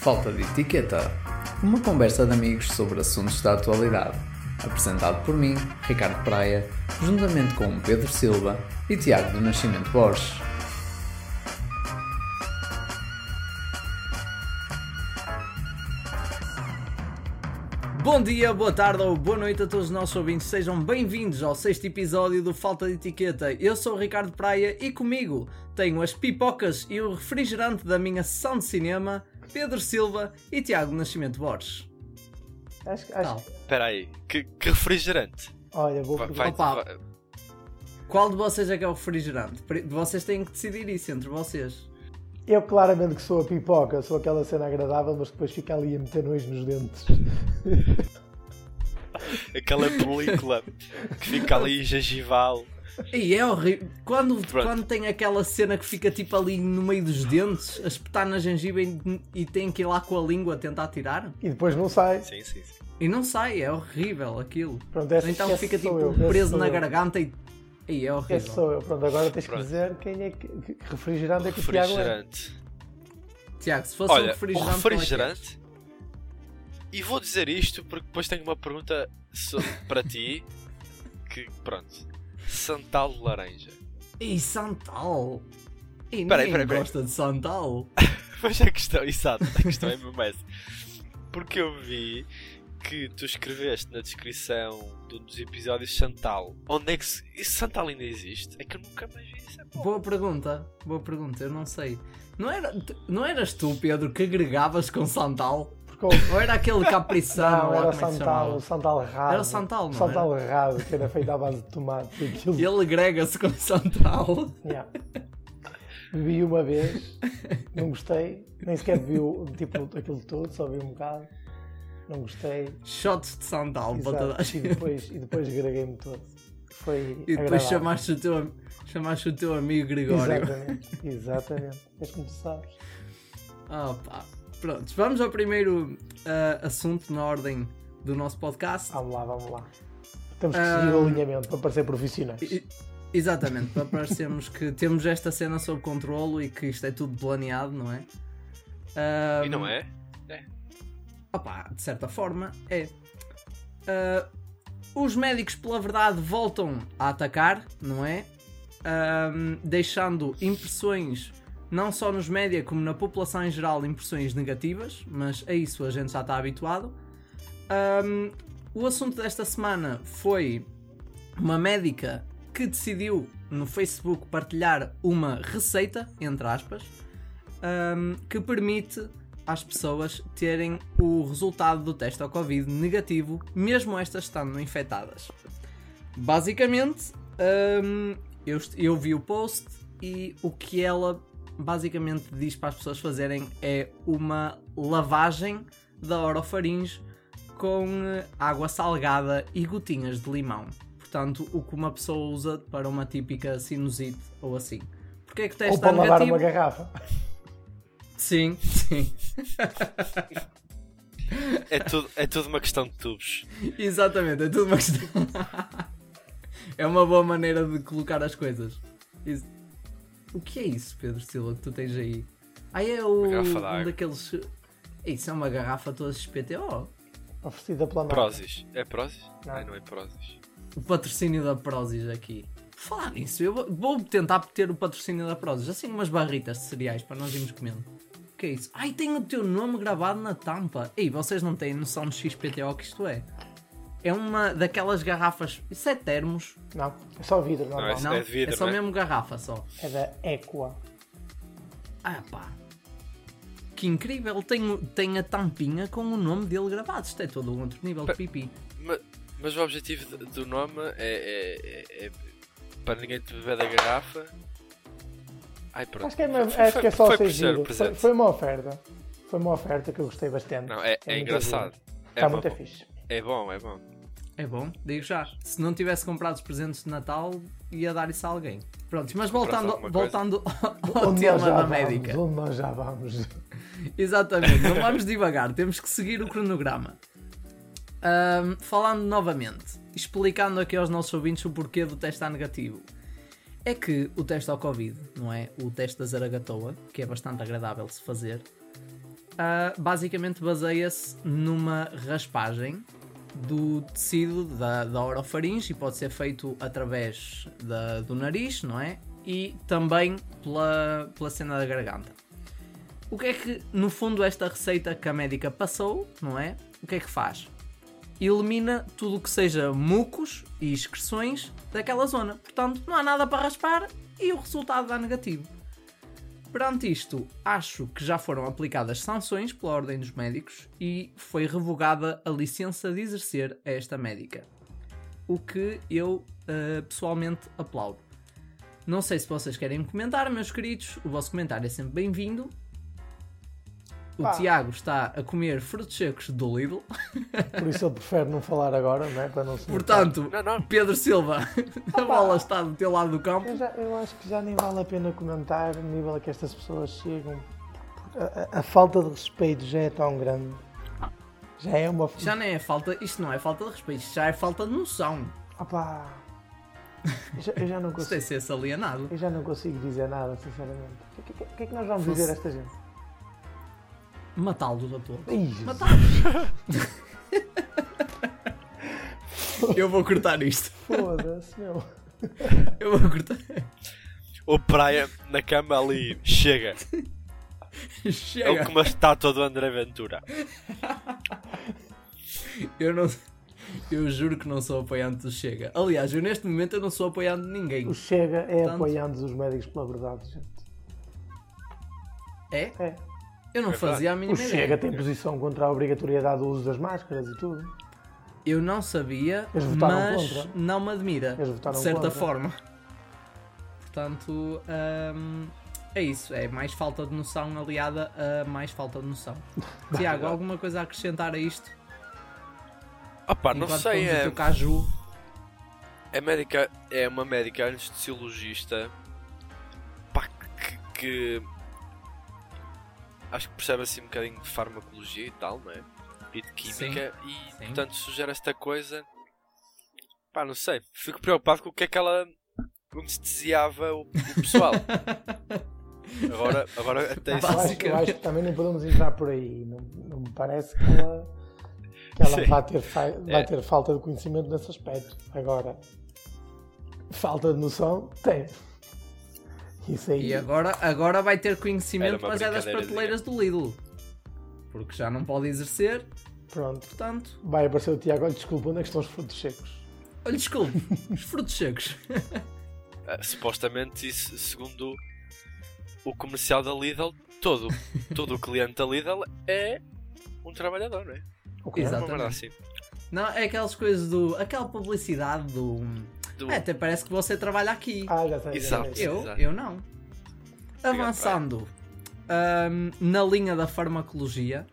Falta de etiqueta. Uma conversa de amigos sobre assuntos da atualidade. Apresentado por mim, Ricardo Praia, juntamente com Pedro Silva e Tiago do Nascimento Borges. Bom dia, boa tarde ou boa noite a todos os nossos ouvintes. Sejam bem-vindos ao sexto episódio do Falta de Etiqueta. Eu sou o Ricardo Praia e comigo tenho as pipocas e o refrigerante da minha sessão de cinema, Pedro Silva e Tiago Nascimento Borges. Acho. Tal. Espera aí, que, que refrigerante? Olha, vou Vai- Qual de vocês é que é o refrigerante? Vocês têm que decidir isso entre vocês. Eu claramente que sou a pipoca, sou aquela cena agradável, mas depois fica ali a meter nojo nos dentes. aquela película que fica ali gengival. E é horrível. Quando, Pronto. quando tem aquela cena que fica tipo ali no meio dos dentes, a espetar na gengiva e, e tem que ir lá com a língua tentar tirar. E depois não sai. Sim, sim, sim. E não sai, é horrível aquilo. Pronto, esse, então esse fica tipo eu, esse preso na eu. garganta e. E é Esse horrível. sou eu. Pronto, agora tens que Pronto. dizer quem é que, que que refrigerante é que o Tiago é. Refrigerante. Tiago, se fosse um Olha, refrigerante. o qual é que é? refrigerante. E vou dizer isto porque depois tenho uma pergunta para ti. Que pronto. Santal de laranja. E Santal! E Peraí, ninguém peraí, peraí. gosta de Santal. Mas a questão, exato, a questão é mesmo essa. Porque eu vi que tu escreveste na descrição de um dos episódios Santal. Onde é que se... Isso Santal ainda existe? É que eu nunca mais vi isso. é. Boa pergunta, boa pergunta, eu não sei. Não, era, não eras tu, Pedro, que agregavas com Santal? Ou era aquele capriçano? Não, lá, era como é Santal, o Santal errado. Era o Santal, não Santal errado, que era feito à base de tomate. e Aquilo... Ele agrega-se com Santal. Yeah. Bebi uma vez, não gostei, nem sequer bebi o- tipo, aquilo todo, só bebi um bocado. Não gostei. Shots de Santal para toda a Exato. E depois, e depois greguei-me todo. Foi E depois agradável. chamaste o, teu, chamaste o teu amigo Gregório. Exatamente, exatamente. És como tu sabes. Ah, pá. Pronto, vamos ao primeiro ah, assunto na ordem do nosso podcast. Vamos lá, vamos lá. Temos que Ah, seguir o alinhamento para parecer profissionais. E- Exatamente, para parecermos que temos esta cena sob controlo e que isto é tudo planeado, não é? Ah, E não é? Opá, de certa forma, é. Ah, os médicos, pela verdade, voltam a atacar, não é? Deixando impressões, não só nos média como na população em geral, impressões negativas, mas a isso a gente já está habituado. Ahm, o assunto desta semana foi uma médica que decidiu no Facebook partilhar uma receita, entre aspas, ahm, que permite às pessoas terem o resultado do teste ao Covid negativo, mesmo estas estando infectadas. Basicamente, ahm, eu, eu vi o post e o que ela basicamente diz para as pessoas fazerem é uma lavagem da orofaringe com eh, água salgada e gotinhas de limão. Portanto, o que uma pessoa usa para uma típica sinusite ou assim. Porque é que o teste Ou para lavar negativo? uma garrafa. Sim, sim. É tudo, é tudo uma questão de tubos. Exatamente, é tudo uma questão. é uma boa maneira de colocar as coisas. Isso- O que é isso, Pedro Silva, que tu tens aí? Ah, é o. um daqueles. Isso é uma garrafa toda XPTO. Oferecida pela marca. Prozis. É Prozis? Não. Ai, não é Prozis. O patrocínio da Prozis aqui. Falar nisso, eu vou- vou tentar ter o patrocínio da Prozis. Assim, umas barritas de cereais para nós irmos comendo. O que é isso? Ai, tem o teu nome gravado na tampa. Ei, vocês não têm noção de XPTO que isto é? É uma daquelas garrafas. Isso é termos. Não, é só vidro, não, Não, não. É de vidro, só não é? mesmo garrafa só. É da Equa. Ah pá. Que incrível. Tem, tem a tampinha com o nome dele gravado. Isto é todo um outro nível de pipi. Ma- Mas, o objetivo do nome é, é- é- é para ninguém te beber da garrafa. Ai, pronto. Acho que é, mesmo, Foi- acho que é só foi ser giro. Foi, foi uma oferta. Foi uma oferta que eu gostei bastante. Não, é, é muito engraçado. giro. É Está bom. muito fixe. É bom, é bom. É bom, digo já. Se não tivesse comprado os presentes de Natal, ia dar isso a alguém. Pronto, mas voltando, voltando ao Onde tema da vamos, médica. Onde nós já vamos. Exatamente, não vamos devagar, temos que seguir o cronograma. Ahm, falando novamente, explicando aqui aos nossos ouvintes o porquê do teste A negativo. É que o teste ao Covid, não é? O teste da Zaragatoa, que é bastante agradável de se fazer, ah, basicamente baseia-se numa raspagem do tecido da, da orofaringe e pode ser feito através da- do nariz, não é? E também pela, pela cena da garganta. O que é que, no fundo, esta receita que a médica passou, não é? O que é que faz? Elimina tudo o que seja mucos e excreções daquela zona. Portanto, não há nada para raspar e o resultado dá negativo. Perante isto, acho que já foram aplicadas sanções pela Ordem dos Médicos e foi revogada a licença de exercer a esta médica. O que eu eh, pessoalmente aplaudo. Não sei se vocês querem comentar, meus queridos, o vosso comentário é sempre bem-vindo. O. Tiago está a comer frutos secos do Lidl, Por isso ele prefere não falar agora, não é? Para não se portanto, Não, não. Pedro Silva, a bola está do teu lado do campo. Eu, já- eu acho que já nem vale a pena comentar o nível a que estas pessoas chegam. A, a- a falta de respeito já é tão grande. Já é uma. Já nem é falta, isto não é falta de respeito, isto já é falta de noção. Opá! Eu já, eu já não é consigo. ser salienado. Eu já não consigo dizer nada, sinceramente. O que, que- que é que nós vamos Fosse- dizer a esta gente? Matá-los a todos. Ih, Jesus. Matá-los! Eu vou cortar isto. Foda-se, meu. Eu vou cortar. O Praia na cama ali chega. É Chega! como a estátua do André Ventura. Eu não. Eu juro que não sou apoiante do Chega. Aliás, eu neste momento eu não sou apoiante de ninguém. O Chega é Portanto- apoiando os médicos pela verdade, gente. É? É. Eu não É fazia a O mínima Chega ideia. tem posição contra a obrigatoriedade do uso das máscaras e tudo. Eu não sabia, Eles votaram mas contra. não me admira. Eles votaram De certa contra. forma. Portanto, hum, é isso. É mais falta de noção aliada a mais falta de noção. Tiago, alguma coisa a acrescentar a isto? Opa, não sei, o é, teu caju. é médica, é uma médica anestesiologista pá, que, que acho que percebe assim um bocadinho de farmacologia e tal, não é? E de química e sim. portanto sugere esta coisa. Pá, não sei, fico preocupado com o que é que ela anestesiava o, o pessoal. agora, agora até isso. Eu acho, eu Basicamente. acho que também não podemos entrar por aí. Não, não me parece que ela, que ela Sim. vai, ter, vai É. ter falta de conhecimento nesse aspecto. Agora, falta de noção, tem. Isso aí. E agora, agora vai ter conhecimento, mas é das brincadeira prateleiras do Lidl. Porque já não pode exercer, Pronto. portanto. Vai aparecer o Tiago. Olha, desculpa, onde é que estão os frutos secos? Olha, desculpe, os frutos secos. Ah, supostamente isso, segundo o comercial da Lidl, todo, todo o cliente da Lidl é um trabalhador, não é? O que é? É uma merda assim. Não, é aquelas coisas do. aquela publicidade do. Do- É, até parece que você trabalha aqui. Ah, já sei. já Exato. sei. eu, exato. eu não. Avançando ahm, na linha da farmacologia,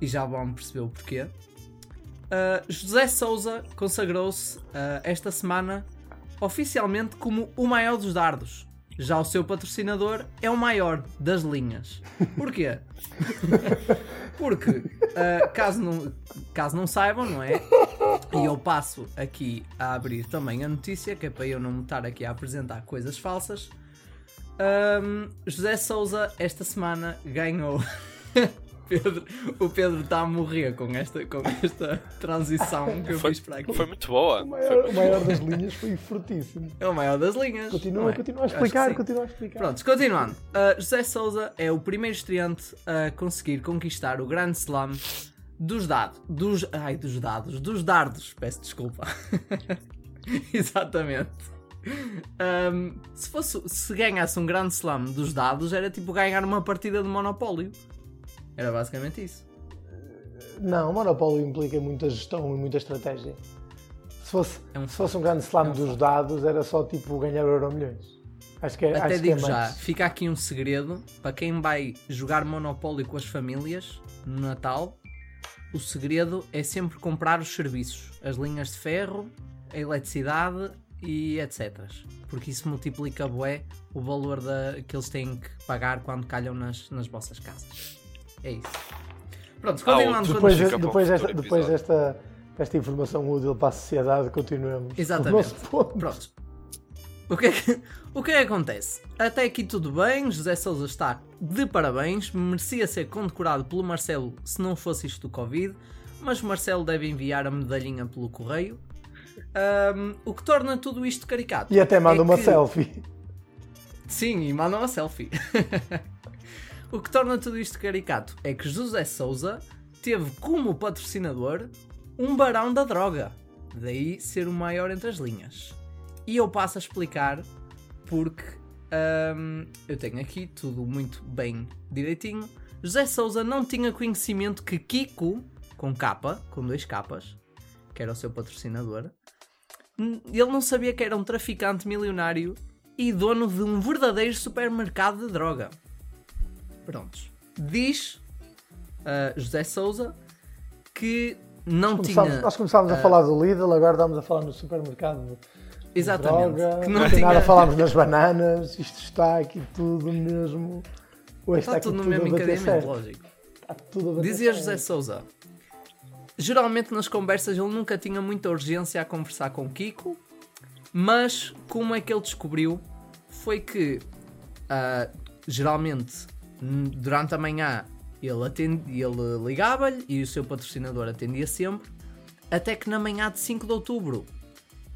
e já vão perceber o porquê. ah, José Souza consagrou-se ah, esta semana oficialmente como o maior dos dardos. Já o seu patrocinador é o maior das linhas. Porquê? Porque, ah, caso, não, caso não saibam, não é? E eu passo aqui a abrir também a notícia, que é para eu não estar aqui a apresentar coisas falsas. Ahm, José Souza, esta semana, ganhou. Pedro- o Pedro está a morrer com esta, com esta transição que eu Foi, fiz para aqui. foi muito boa. O maior, o maior das linhas foi fortíssimo. É o maior das linhas. Continua, é? continua a explicar, continua a explicar. Prontos, continuando. Uh, José Souza é o primeiro estreante a conseguir conquistar o Grand Slam dos dados. Dos, ai, dos dados. Dos dardos. Peço desculpa. Exatamente. Um, se, fosse, se ganhasse um Grand Slam dos dados, era tipo ganhar uma partida de Monopólio. Era basicamente isso. Não, o monopólio implica muita gestão e muita estratégia. Se fosse, É um se fosse um grande slam É um dos dados, era só tipo ganhar euro milhões. Acho que é, Até acho digo que é já, fica aqui um segredo para quem vai jogar Monopólio com as famílias no Natal. O segredo é sempre comprar os serviços, as linhas de ferro, a eletricidade e etc. Porque isso multiplica bué o valor da, que eles têm que pagar quando calham nas, nas vossas casas. É isso. Pronto, Ah, continuando com a Depois, para um depois, desta, futuro depois desta, desta informação útil para a sociedade, continuemos. Exatamente. Pronto. O que, é que, o que é que acontece? Até aqui tudo bem, José Sousa está de parabéns, merecia ser condecorado pelo Marcelo se não fosse isto do Covid, mas o Marcelo deve enviar a medalhinha pelo correio. Ahm, o que torna tudo isto caricato. E até manda é uma que- selfie. Sim, e manda uma selfie. o que torna tudo isto caricato é que José Souza teve como patrocinador um barão da droga. Daí ser o maior entre as linhas. E eu passo a explicar porque hum, eu tenho aqui tudo muito bem direitinho. José Souza não tinha conhecimento que Kiko, com capa, com dois capas, que era o seu patrocinador, ele não sabia que era um traficante milionário e dono de um verdadeiro supermercado de droga. Prontos. Diz ah, José Souza que não tinha. nós começámos a falar do Lidl, agora estamos a falar no supermercado. Exatamente. Droga, que não tem nada, tinha. falámos nas bananas, isto está aqui tudo mesmo. Hoje Está aqui tudo no tudo mesmo encadeamento, lógico. Está tudo a Dizia certo. José Souza. Geralmente nas conversas ele nunca tinha muita urgência a conversar com Kiko, mas como é que ele descobriu foi que ah, geralmente durante a manhã ele, atende, ele ligava-lhe e o seu patrocinador atendia sempre, até que na manhã de 5 de outubro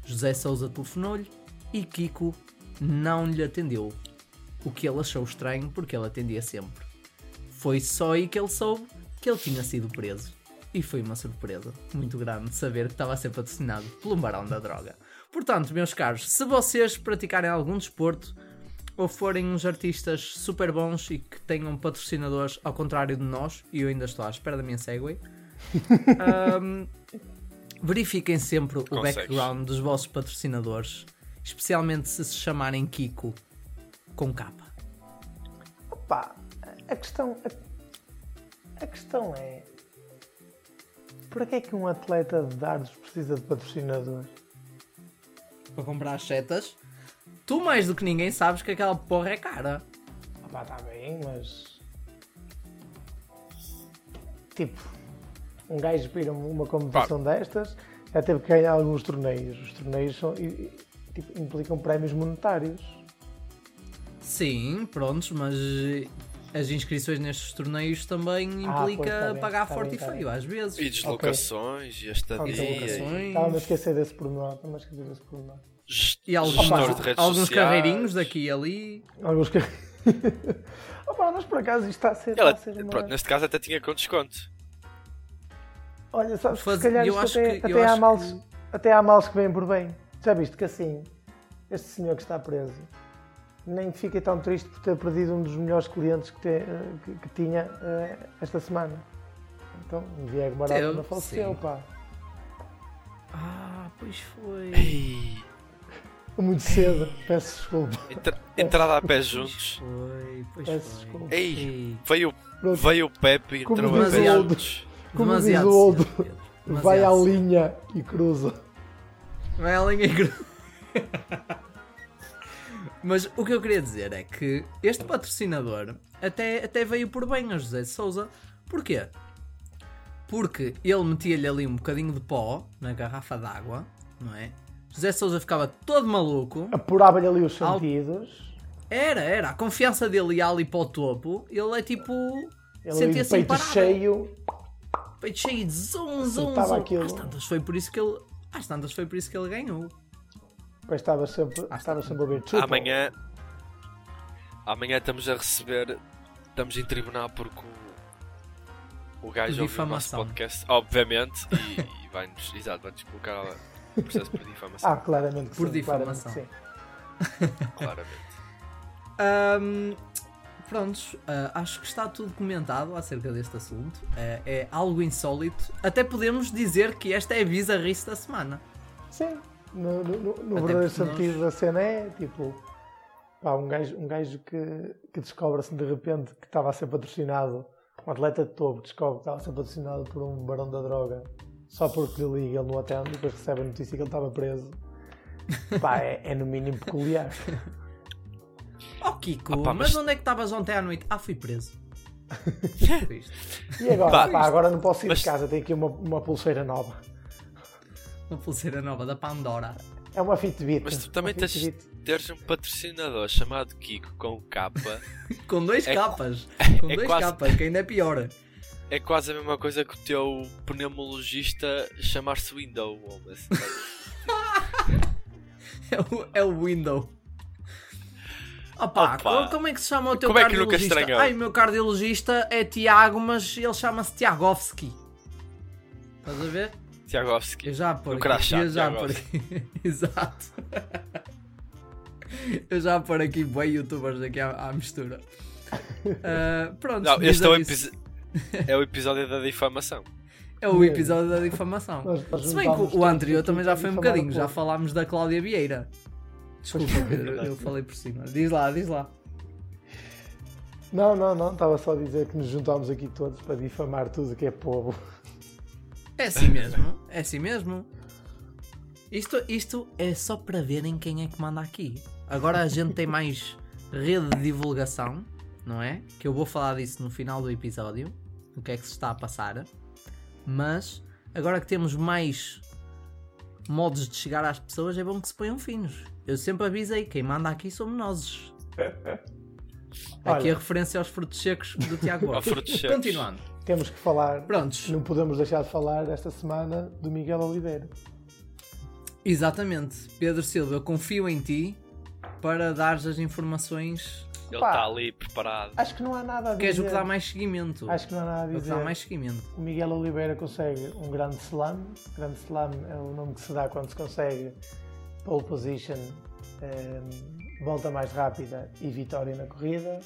José Souza telefonou-lhe e Kiko não lhe atendeu. O que ele achou estranho porque ele atendia sempre. Foi só aí que ele soube que ele tinha sido preso. E foi uma surpresa muito grande saber que estava a ser patrocinado pelo Barão da Droga. Portanto, meus caros, se vocês praticarem algum desporto ou forem uns artistas super bons e que tenham patrocinadores ao contrário de nós, e eu ainda estou à espera da minha Segway, ahm, verifiquem sempre o Consegues. background dos vossos patrocinadores, especialmente se se chamarem Kiko com capa. Pá, a questão, a, a questão é. Para que é que um atleta de dardos precisa de patrocinador? para comprar as setas, tu mais do que ninguém sabes que aquela porra é cara. Ah, pá, está bem, mas. Tipo, um gajo para ir a uma competição destas já teve que ganhar alguns torneios. Os torneios são, tipo, implicam prémios monetários. Sim, prontos, mas as inscrições nestes torneios também Ah, pois, implica tá bem, pagar tá forte bem, e tá feio, às vezes. E deslocações e a estadia. Estava-me a esquecer desse pormenor. Estava-me a esquecer desse pormenor. E alguns, gestor de redes alguns carreirinhos daqui e ali. Alguns. Opa, mas por acaso isto está a ser. Ela, está a ser uma... pronto, neste caso até tinha com desconto. Olha, sabes que Faz- se calhar eu isto acho até, que- até, há males, que- até há males que vêm por bem. Já viste que assim, este senhor que está preso nem fica tão triste por ter perdido um dos melhores clientes que, te- eh, que- que tinha eh, esta semana. Então, o Diego Barato não faleceu, sim. pá. Ah, pois foi. Ei, Muito cedo, peço desculpa. entra- entrada a pés Pois juntos. foi, pois Peço foi. desculpa. Ei, veio, Pronto, veio o Pepe e entrou a pés juntos. Como diz o vai à linha e cruza. Vai à linha cru. Mas o que eu queria dizer é que este patrocinador até, até veio por bem a José de Souza. Porquê? Porque ele metia-lhe ali um bocadinho de pó na garrafa d'água, não é? José Souza ficava todo maluco. Apurava-lhe ali os sentidos. Era, era. A confiança dele ia ali para o topo. Ele é tipo. Ele sentia-se peito imparável. cheio. Peito cheio de zum, zum, Soltava zum. aquilo. Às tantas foi por isso que ele. Às tantas foi por isso que ele ganhou. Depois estava sempre, estava sempre a ver triple. Amanhã, amanhã estamos a receber, estamos em tribunal porque o, o gajo ouviu o nosso podcast, obviamente, e, e vai-nos, exato, vai-nos colocar processo por difamação, Ah, claramente que Por sim. difamação. claramente sim. claramente. Ahm, prontos, ah, acho que está tudo comentado acerca deste assunto. É, é algo insólito. Até podemos dizer que esta é a bizarrice da semana. Sim, no, no, no- verdadeiro porque nós- sentido da cena é tipo pá, um gajo, um gajo que, que descobre-se de repente que estava a ser patrocinado, um atleta de topo descobre que estava a ser patrocinado por um barão da droga só porque lhe liga ele não atende e depois recebe a notícia que ele estava preso. Pá, é, é no mínimo peculiar. Oh Kiko, pá, mas... mas- onde é que estavas ontem à noite? Ah, fui preso. E agora, Pá, pá, agora não posso ir mas- de casa, tenho aqui uma, uma pulseira nova. Uma pulseira nova da Pandora. É uma Fitbit. Mas tu também tens, teres um patrocinador chamado Kiko com capa Com dois É- capas. Com é dois quase- capas, que ainda é pior. É quase a mesma coisa que o teu pneumologista chamar-se Window. assim. É o, é o window. Opa, Opa. co- como é que se chama o teu Como é que nunca cardiologista? Ai, o meu cardiologista é Tiago, mas ele chama-se Tiagovski. Estás a ver? Tiagovski. Eu já por aqui. crachá, eu já por aqui. Exato. Eu já por aqui bem youtubers aqui à, à mistura. Ah, pronto, Não, este é o, é o episódio da difamação. É o episódio da difamação. Se bem que o, anterior também já foi um bocadinho, já falámos da Cláudia Vieira. Desculpa, Pedro, eu falei por cima. Diz lá, diz lá. Não, não, não. Estava só a dizer que nos juntámos aqui todos para difamar tudo que é povo. É assim mesmo, é assim mesmo. Isto, isto é só para verem quem é que manda aqui. Agora a gente tem mais rede de divulgação, não é? Que eu vou falar disso no final do episódio, o que é que se está a passar. Mas agora que temos mais modos de chegar às pessoas, é bom que se ponham finos. Eu sempre avisei, quem manda aqui somos nós. Aqui Olha. a referência aos frutos secos do Tiago Borges. Continuando. Temos que falar. Prontos. Não podemos deixar de falar esta semana do Miguel Oliveira. Exatamente. Pedro Silva, eu confio em ti para dares as informações. Ele está ali preparado. Acho que não há nada a dizer. Que és o que dá mais seguimento. Acho que não há nada a É o que dizer. dá mais seguimento. O Miguel Oliveira consegue um grande slam. Grande slam é o nome que se dá quando se consegue pole position, ehm, volta mais rápida e vitória na corrida.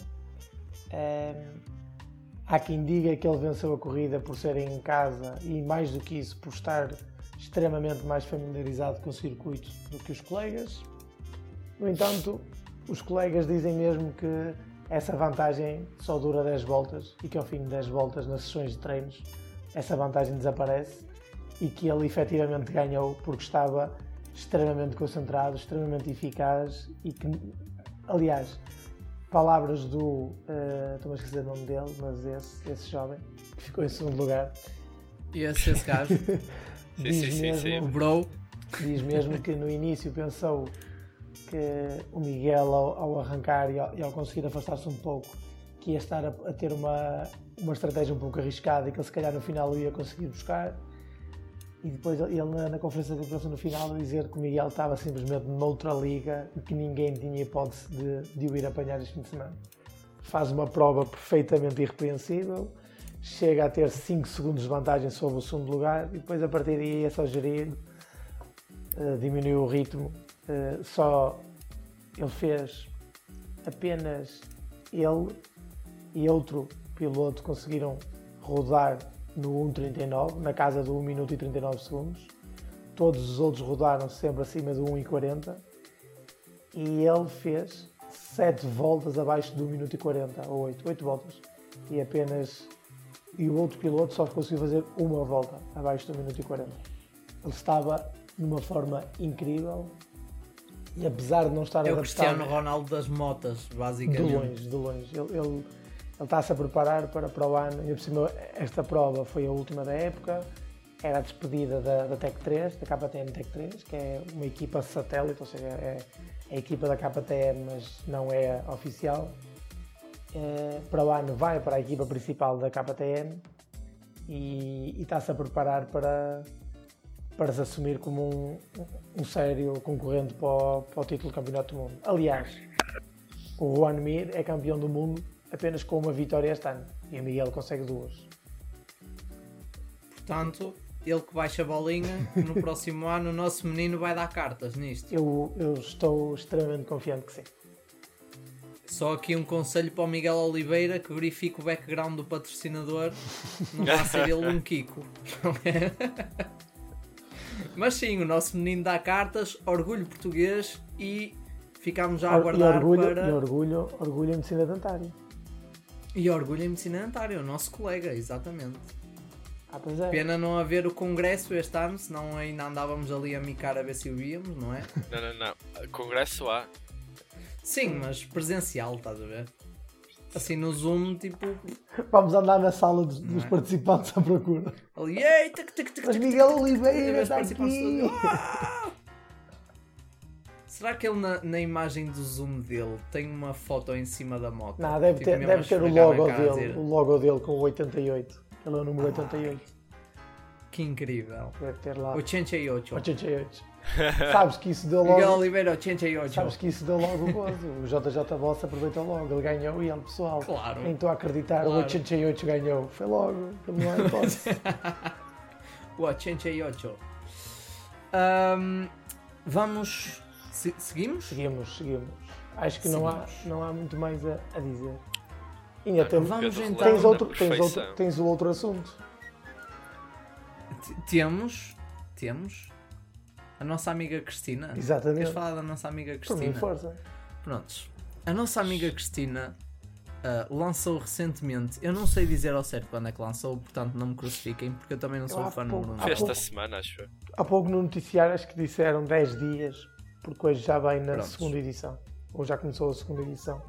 Ehm, há quem diga que ele venceu a corrida por ser em casa e, mais do que isso, por estar extremamente mais familiarizado com o circuito do que os colegas. No entanto, os colegas dizem mesmo que essa vantagem só dura 10 voltas e que ao fim de 10 voltas nas sessões de treinos essa vantagem desaparece e que ele efetivamente ganhou porque estava extremamente concentrado, extremamente eficaz e que, aliás, palavras do. eh, Estou-me a esquecer o nome dele, mas esse, esse jovem que ficou em segundo lugar E esse, esse gajo, Sim, diz, sim, sim, mesmo, sim. o bro, diz mesmo que no início pensou que o Miguel, ao, ao arrancar e ao, e ao conseguir afastar-se um pouco, que ia estar a, a ter uma, uma estratégia um pouco arriscada e que ele se calhar no final o ia conseguir buscar. E depois ele na, na conferência de imprensa no final dizer que o Miguel estava simplesmente noutra liga e que ninguém tinha hipótese de, de o ir apanhar este fim de semana. Faz uma prova perfeitamente irrepreensível, chega a ter 5 segundos de vantagem sobre o segundo lugar e depois a partir daí é só gerir, eh, diminuiu o ritmo. Eh, só ele fez apenas ele e outro piloto conseguiram rodar no 1.39, na casa do 1 minuto e 39 segundos. Todos os outros rodaram sempre acima do 1.40 e ele fez 7 voltas abaixo do 1 minuto e 40, ou 8, 8 voltas. E apenas. E o outro piloto só conseguiu fazer uma volta abaixo do 1 minuto e 40. Ele estava numa forma incrível e apesar de não estar é o Cristiano Ronaldo das motas, de basicamente. longe, de longe. Ele, ele, ele está-se a preparar para, para o ano. E por cima, esta prova foi a última da época. Era a despedida da, da Tech 3, da KTM Tech 3, que é uma equipa satélite, ou seja, é, é a equipa da KTM, mas não é oficial. Eh, para o ano vai para a equipa principal da KTM e, e está-se a preparar para, para se assumir como um, um sério concorrente para o, para o título do Campeonato do Mundo. Aliás, o Juan Mir é campeão do mundo apenas com uma vitória este ano e o Miguel consegue duas. Portanto, ele que baixa a bolinha, no próximo ano o nosso menino vai dar cartas nisto. Eu, eu estou extremamente confiante que sim. Só aqui um conselho para o Miguel Oliveira que verifique o background do patrocinador. Não vai ser ele um Kiko. Mas sim, o nosso menino dá cartas, orgulho português e ficamos já a e aguardar orgulho, para. e orgulho, orgulho em medicina dentária. E orgulho em medicina dentária, o nosso colega, exatamente. Ah, pois é. Pena não haver o congresso este ano, senão ainda andávamos ali a micar a ver se o víamos, não é? Não, não, não. Congresso há. Sim, mas presencial, estás a ver? Assim no Zoom, tipo, Vamos andar na sala dos, dos é? participantes à procura. ali, ei, tic, tic, tic, Mas Miguel Oliveira está aqui. "Ah!" Será que ele na, na imagem do zoom dele tem uma foto em cima da moto? Não, deve Tipo, ter, deve ter o logo dele, dizer, o logo dele com o 88. Ele é o número Ah. 88. Que incrível. Deve ter lá 88. 88. Sabes que isso deu Miguel logo. Oliveira, 88. Sabes que isso deu logo o gozo. O JJ Boss aproveitou logo. Ele ganhou e ele, pessoal. Claro. Nem estou a acreditar. O Claro. 88 ganhou. Foi logo. É hipótese. O 88. Ahm, vamos. se- seguimos? Seguimos, seguimos. Acho que não há, não há muito mais a, a dizer. Ainda Não, temos, Vamos Pedro então. tens, outro, tens, outro, tens o outro assunto. T- Temos. Temos. A nossa amiga Cristina. Exatamente. Queres falar da nossa amiga Por mim, Cristina? força. Prontos. A nossa amiga Cristina ah, lançou recentemente. Eu não sei dizer ao certo quando é que lançou, portanto não me crucifiquem, porque eu também não sou há fã número um há Foi dela. esta semana, acho eu. Há pouco no noticiário acho que disseram 10 dias, porque hoje já vem na Prontos. segunda edição. Ou já começou a segunda edição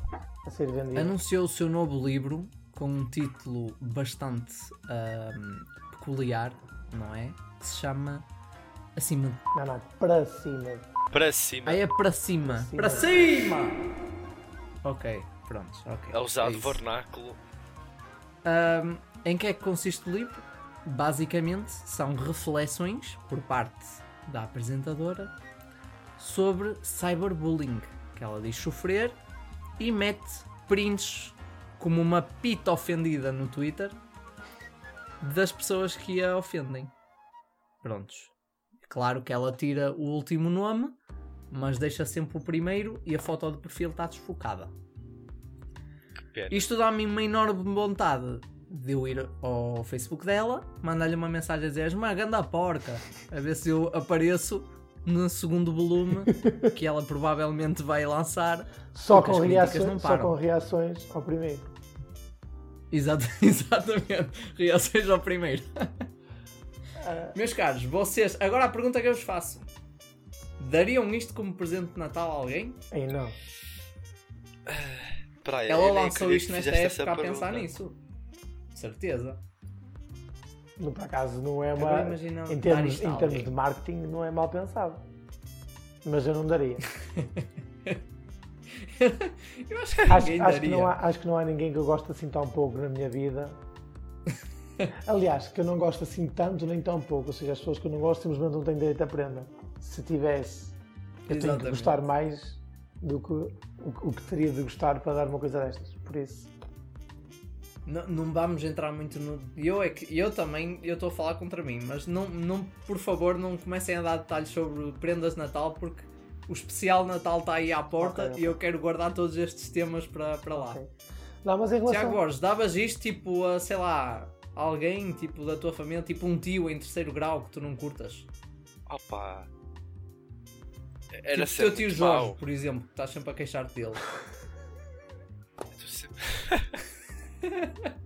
a ser vendida. Anunciou o seu novo livro com um título bastante ahm, peculiar, não é? Que se chama Acima de. Não, não, para cima. Para cima. Ah, é para cima! Para Para cima! Ok, pronto, ok. É usado isso. vernáculo. Ahm, em que é que consiste o livro? Basicamente são reflexões por parte da apresentadora sobre cyberbullying, que ela diz sofrer e mete prints como uma pita ofendida no Twitter das pessoas que a ofendem. Prontos. Claro que ela tira o último nome, mas deixa sempre o primeiro e a foto de perfil está desfocada. Isto dá-me uma enorme vontade de eu ir ao Facebook dela, mandar-lhe uma mensagem a dizer: És uma ganda porca, a ver se eu apareço no segundo volume que ela provavelmente vai lançar. Só com, reações, só com reações ao primeiro. Exato, exatamente, reações ao primeiro. Meus caros, vocês, agora a pergunta que eu vos faço: dariam isto como presente de Natal a alguém? Aí não. Praia, Ela lançou isto nesta época a pensar pergunta. nisso. Certeza. No, por acaso não é uma. Em termos, em termos de marketing não é mal pensado. Mas eu não daria. Eu acho que Acho, acho, que há, acho que não há ninguém que eu goste assim tão pouco na minha vida. Aliás, que eu não gosto assim tanto nem tão pouco. Ou seja, as pessoas que eu não gosto simplesmente não têm direito a prenda. Se tivesse, eu tenho que Exatamente. gostar mais do que o, o que teria de gostar para dar uma coisa destas. Por isso, Não, não vamos entrar muito no. Eu é que eu também eu estou a falar contra mim, mas não, não, por favor, não comecem a dar detalhes sobre prendas de Natal porque o especial Natal está aí à porta Ok, ok. e eu quero guardar todos estes temas para, para lá. ok. Não, mas em relação. Tiago Borges, davas isto tipo a, sei lá, alguém tipo da tua família, tipo um tio em terceiro grau que tu não curtas? Opa. Era tipo o teu tio Jorge, mau. por exemplo, que estás sempre a queixar-te dele.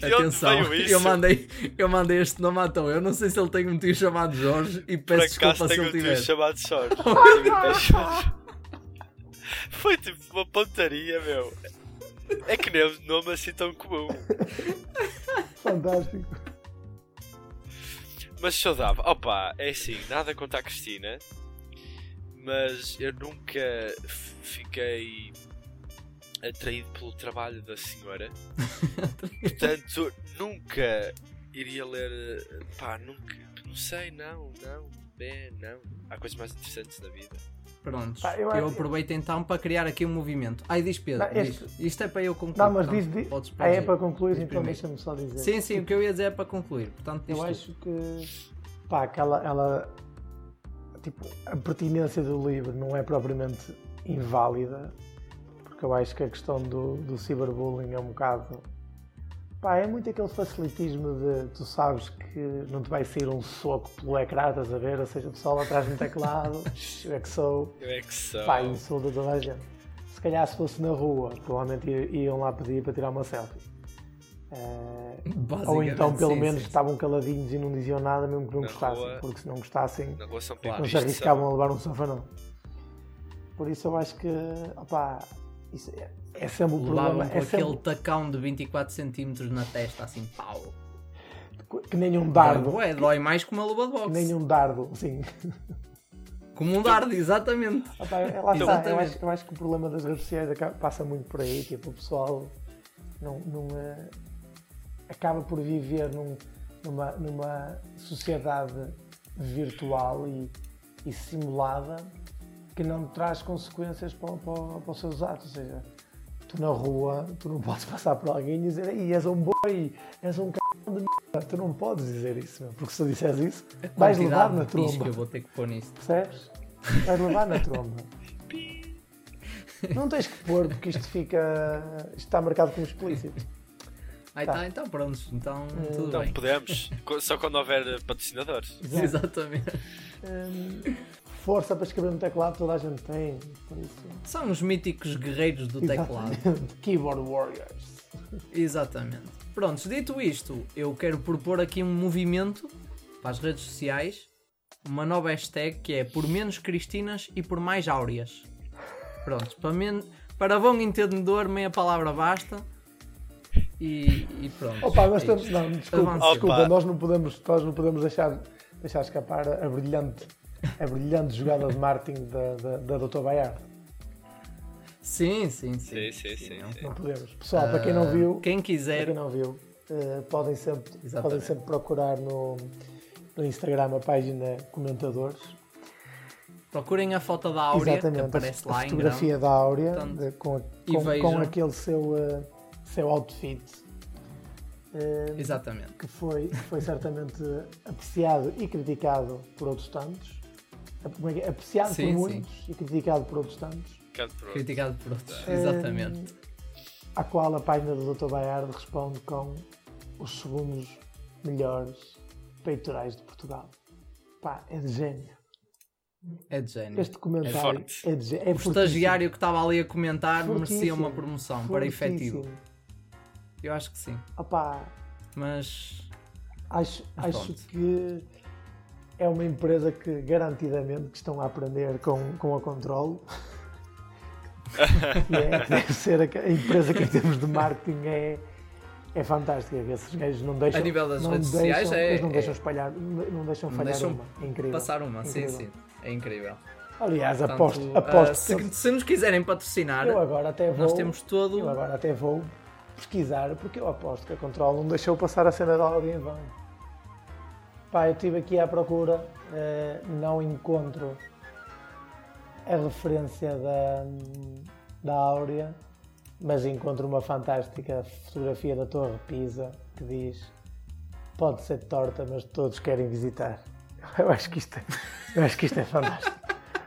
Atenção, eu mandei, eu mandei este nome à toa. Eu não sei se ele tem um tio chamado Jorge e peço desculpa se ele um tio tiver. Jorge. Um tio chamado- Foi tipo uma pontaria, meu. É que nem é um nome assim tão comum. Fantástico. Mas saudável. Opa, é assim, nada contra a Cristina. Mas eu nunca fiquei atraído pelo trabalho da senhora. Portanto, nunca iria ler. Pá, nunca. Não sei, não, não. Bem, não. Há coisas mais interessantes na vida. Prontos, Pá, eu eu, aproveito então para criar aqui um movimento. Ai, diz Pedro, Não, este- diz. isto é para eu concluir. Não, mas portanto, diz. diz podes ah, é para concluir, Diz então deixa-me só dizer. Sim, sim, o que eu ia dizer é para concluir. Portanto, Eu tu. acho que pá, que ela, ela tipo, a pertinência do livro não é propriamente inválida, porque eu acho que a questão do, do cyberbullying é um bocado pá, é muito aquele facilitismo de tu sabes que não te vai sair um soco pelo ecrã, estás a ver? Ou seja, o pessoal atrás no teclado, eu é que sou, Eu é que sou. pá, insulta toda a gente. Se calhar se fosse na rua, provavelmente iam lá pedir para tirar uma selfie. Eh, ou então pelo sim, menos sim. estavam caladinhos e não diziam nada mesmo que não Na gostassem, rua- porque se não gostassem não se arriscavam a levar um safanão. Por isso eu acho que opá, isso é, é sempre o problema, com é aquele tacão de 24 cm na testa, assim, pau. que nem um dardo, Ué, dói mais que uma luva de boxe. nem um dardo, sim. Como um dardo, exatamente. É- lá está, eu acho, eu acho que o problema das redes sociais passa muito por aí, tipo, o pessoal não, não, eh, acaba por viver num- numa, numa sociedade virtual e, e simulada que não traz consequências para, para- para os seus atos, ou seja, tu na rua, tu não podes passar por alguém e dizer "Ei, és um boi, és um c... de merda", tu não podes dizer isso, meu, porque se tu disseres isso, vais levar na pis que tromba. eu vou ter que pôr nisto. Percebes? Vais levar na tromba. Não tens que pôr porque isto fica. Isto está marcado como explícito. Aí Tá. tá, então pronto, então tudo Não bem. podemos. Só quando houver eh, patrocinadores. Exato. Exatamente. Hum, força para escrever no teclado toda a gente tem. Por isso. São os míticos guerreiros do teclado. Exatamente. Keyboard Warriors. Exatamente. Prontos, dito isto, eu quero propor aqui um movimento para as redes sociais, uma nova hashtag que é por menos cristinas e por mais áureas. Prontos, para, men para bom entendedor, meia palavra basta. E, e pronto. Opa, nós é temos. Não, desculpa, desculpa nós não podemos, nós não podemos deixar, deixar escapar a brilhante, a brilhante jogada de marketing da, da, da Dr. Bayard. Sim, sim, sim. Sim, sim, sim. não. sim. Não podemos. Pessoal, para quem não Ah, viu, Quem Para quiser, quem não viu, eh, podem, sempre, Exatamente. podem sempre procurar no, no Instagram a página Comentadores. procurem a foto da Áurea, que Exatamente, aparece a lá em fotografia da Áurea Portanto, de- com, com, com aquele seu, eh, seu outfit. eh, Exatamente. que foi, que foi certamente apreciado e criticado por outros tantos. Apreciado Sim, por sim. muitos e criticado por outros tantos. Ficado por outro. Criticado por outros. Eh, Exatamente. À qual a página do Dr. Bayard responde com os segundos melhores peitorais de Portugal. Pá, é de gênio. É de gênio. Este comentário forte. é, de gênio. É O estagiário que estava ali a comentar Fortíssimo. merecia uma promoção para efetivo. Fortíssimo. Eu acho que sim. Opá, Mas acho, Mas acho pronto. que é uma empresa que garantidamente que estão a aprender com, com a Control. e é, deve ser a, a empresa que em termos de marketing é, é fantástica. Esses gajos não deixam. A nível das não redes deixam, sociais é- eles não é- deixam espalhar, não deixam Não falhar deixam uma. É incrível. passar uma, sim, Incrível. sim. É incrível. Aliás, Portanto, aposto, ah, aposto se, que se nos quiserem patrocinar, eu agora até vou. nós temos todo. Eu agora até vou pesquisar, porque eu aposto que a Control não deixou passar a cena da em vão. Pá, eu estive aqui à procura, eh, não encontro a referência da, da Áurea, mas encontro uma fantástica fotografia da Torre Pisa que diz pode ser torta, mas todos querem visitar. Eu acho que isto é, eu acho que isto é fantástico.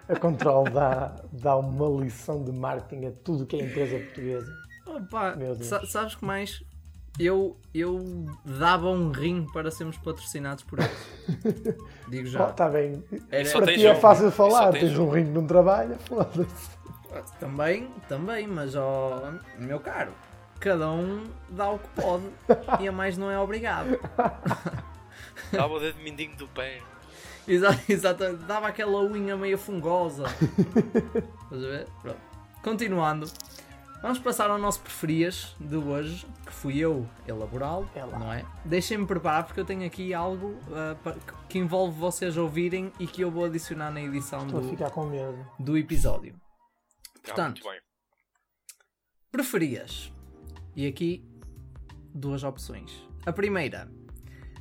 A Control dá, dá uma lição de marketing a tudo que é empresa portuguesa. Opa, Meu Deus. sa- sabes que mais? Eu, eu dava um rim para sermos patrocinados por eles. Digo já. Está bem. Era- Só Para ti é fácil só falar, tens jogo. um ringue num trabalho, foda-se. Também, também, mas ó, meu caro, cada um dá o que pode e a mais não é obrigado. Dava o dedo mindinho do pé. Exa exatamente, dava aquela unha meio fungosa. Estás a ver? Pronto. Continuando, vamos passar ao nosso preferias de hoje, que fui eu elaborá-lo, É lá. não é? Deixem-me preparar porque eu tenho aqui algo ah, pa- que- envolve vocês ouvirem e que eu vou adicionar na edição Estou a do, ficar com medo. do episódio. Ah, Portanto, muito bem. Preferias? E aqui duas opções. A primeira,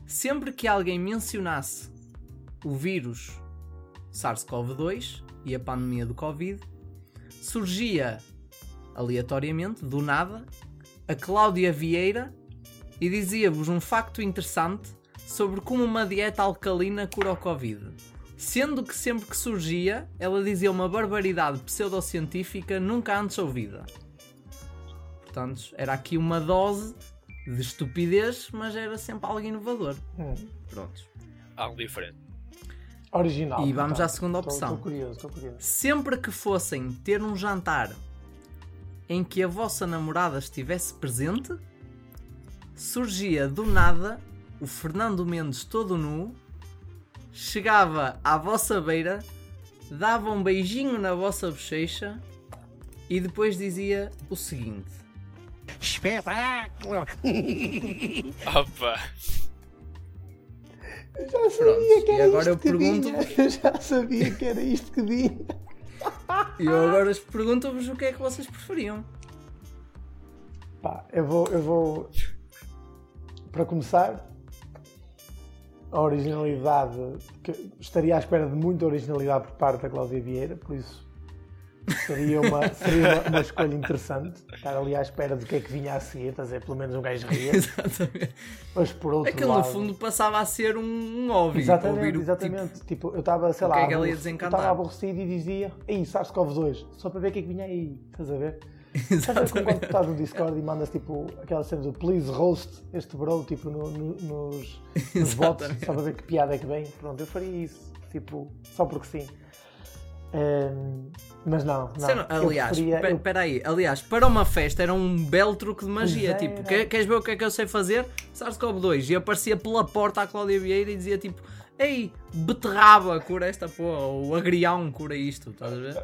sempre que alguém mencionasse o vírus SARS-CoV-2 e a pandemia do Covid, surgia aleatoriamente, do nada, a Cláudia Vieira e dizia-vos um facto interessante sobre como uma dieta alcalina cura o Covid. Sendo que sempre que surgia, ela dizia uma barbaridade pseudocientífica nunca antes ouvida. Portanto, era aqui uma dose de estupidez, mas era sempre algo inovador. Hum. Pronto. Algo diferente. Original. E vamos então. à segunda opção. Estou curioso, estou curioso. Sempre que fossem ter um jantar em que a vossa namorada estivesse presente, surgia do nada o Fernando Mendes todo nu, chegava à vossa beira, dava um beijinho na vossa bochecha e depois dizia o seguinte: Espetáculo! Opa! Eu já sabia Prontos, que e era agora isto eu que pergunto- vinha. Eu já sabia que era isto que vinha. E eu agora pergunto-vos o que é que vocês preferiam. Pá, eu vou, eu vou. Para começar, a originalidade. estaria à espera de muita originalidade por parte da Cláudia Vieira, por isso seria uma, seria uma, uma escolha interessante. Estar ali à espera do que é que vinha a seguir, estás a dizer, pelo menos um gajo ria. Exatamente. Mas por outro Aquilo no lado. fundo passava a ser um, um hobby. Exatamente, exatamente. Tipo, eu estava, sei lá, é eu estava aborrecido e dizia, ei, SARS-CoV 2, só para ver o que é que vinha aí, estás a ver? Tipo, ver como quando Exatamente. estás no Discord e mandas tipo aquela cena do please roast este bro tipo no- no- nos, nos bots, Exatamente. só para ver que piada é que vem. Pronto, eu faria isso, tipo, só porque sim. Mas não, não. Não, aliás, eu- espera aí, aliás, para uma festa era um belo truque de magia. Pois Tipo, era. "Quer- queres ver o que é que eu sei fazer? SARS-CoV-2. E aparecia pela porta a Cláudia Vieira e dizia tipo: Ei, beterraba, cura esta porra. Ou agrião, cura isto. Estás a ver?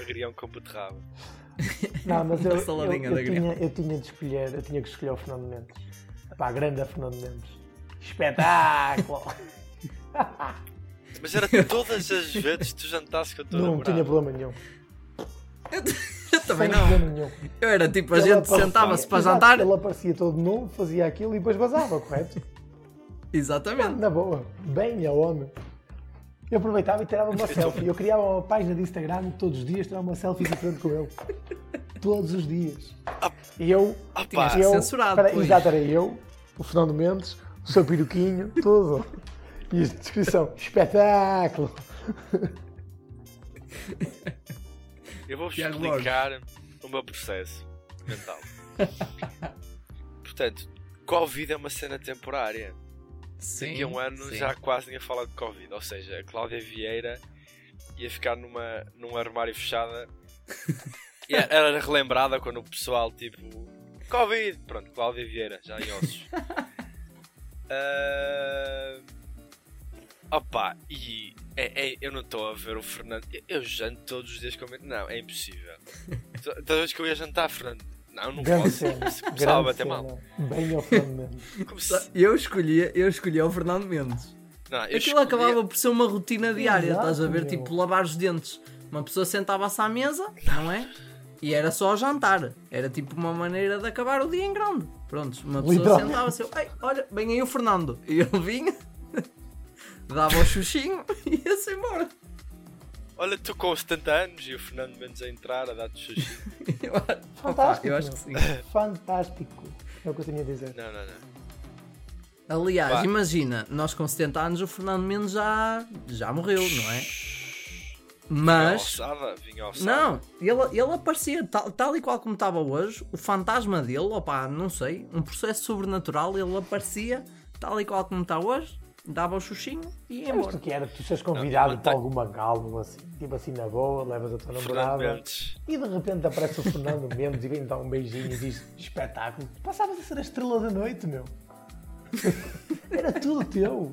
Agrião com beterraba. Não, mas eu, eu, saladinha eu tinha, eu tinha de escolher, eu tinha que escolher o Fernando Mendes. Pá, grande Fernando Mendes. Espetáculo! Mas era todas as vezes que tu jantasses com a tua não namorada. tinha problema nenhum. Eu também Sem não. problema nenhum. Eu era tipo, a Ele gente aparecia- sentava-se para Exato, jantar. Ele aparecia todo nu, fazia aquilo e depois vazava, correto? Exatamente. Na boa, bem aonde? Eu aproveitava e tirava uma selfie. Eu criava uma página de Instagram todos os dias, tirava uma selfie diferente com ele. Todos os dias. E eu. Ah, pá. eu censurado, espera, pois. exato, era eu, o Fernando Mendes, o seu peruquinho, tudo. E a descrição: espetáculo! Eu vou Tiago explicar o meu processo mental. Portanto, Covid é uma cena temporária. Sim. Daqui a um ano sim. já quase ninguém fala de Covid. Ou seja, a Cláudia Vieira ia ficar numa, num armário fechada. E era relembrada quando o pessoal, tipo, Covid! Pronto, Cláudia Vieira, já em ossos. Ah, Opa, e é, é- eu não estou a ver o Fernando. eu- Eu janto todos os dias com ele. Não, é impossível. Todas as vezes que eu ia jantar, Fernando. Não, não Grande posso. cena. Começava a bater cena. mal. Bem ao Fernando Mendes. Se- Eu escolhia, eu escolhia o Fernando Mendes. Não, Aquilo escolhia- acabava por ser uma rotina diária, Exato, estás a ver? meu. Tipo, lavar os dentes. Uma pessoa sentava-se à mesa, não é? E era só jantar. Era tipo uma maneira de acabar o dia em grande. Prontos, uma pessoa sentava-se, eu, "Ei, olha, vem aí o Fernando. E ele vinha, dava o xuxinho e ia-se embora. Olha, tu com 70 anos e o Fernando Mendes a entrar a dar-te sushi. Eu, opa, Fantástico. eu acho que sim. Fantástico. É o que eu tinha a dizer. Não, não, não. Aliás, imagina, nós com 70 anos o Fernando Mendes já, já morreu, não é? Mas. Vinha alçada, vinha alçada. Não, ele, ele aparecia tal, tal e qual como estava hoje, o fantasma dele, opá, não sei, um processo sobrenatural, ele aparecia tal e qual como está hoje, dava o xuxinho e ia Mas embora. tu que era, tu seres convidado Não, não para alguma gala, assim, tipo assim na boa, levas a tua namorada e de repente aparece o Fernando Mendes e vem dar um beijinho e diz espetáculo. Passavas a ser a estrela da noite, meu. Era tudo teu.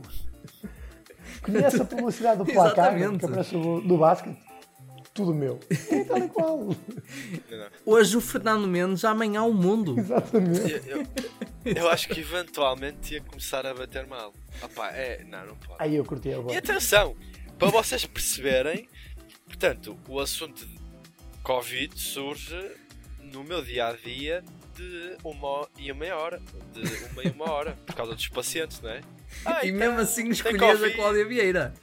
Conhece a publicidade do placar que aparece no, no basquete? Tudo meu. É tal e qual. Hoje o Fernando Mendes, amanhã o mundo. Exatamente. Eu, eu- eu acho que eventualmente ia começar a bater mal. Opá, é. Não, não pode. Aí eu curti a E atenção, para vocês perceberem, portanto, o assunto de Covid surge no meu dia a dia de uma e meia hora. De uma e uma hora, por causa dos pacientes, não é? Ah, E então, mesmo assim tem escolhias a. Cláudia Vieira.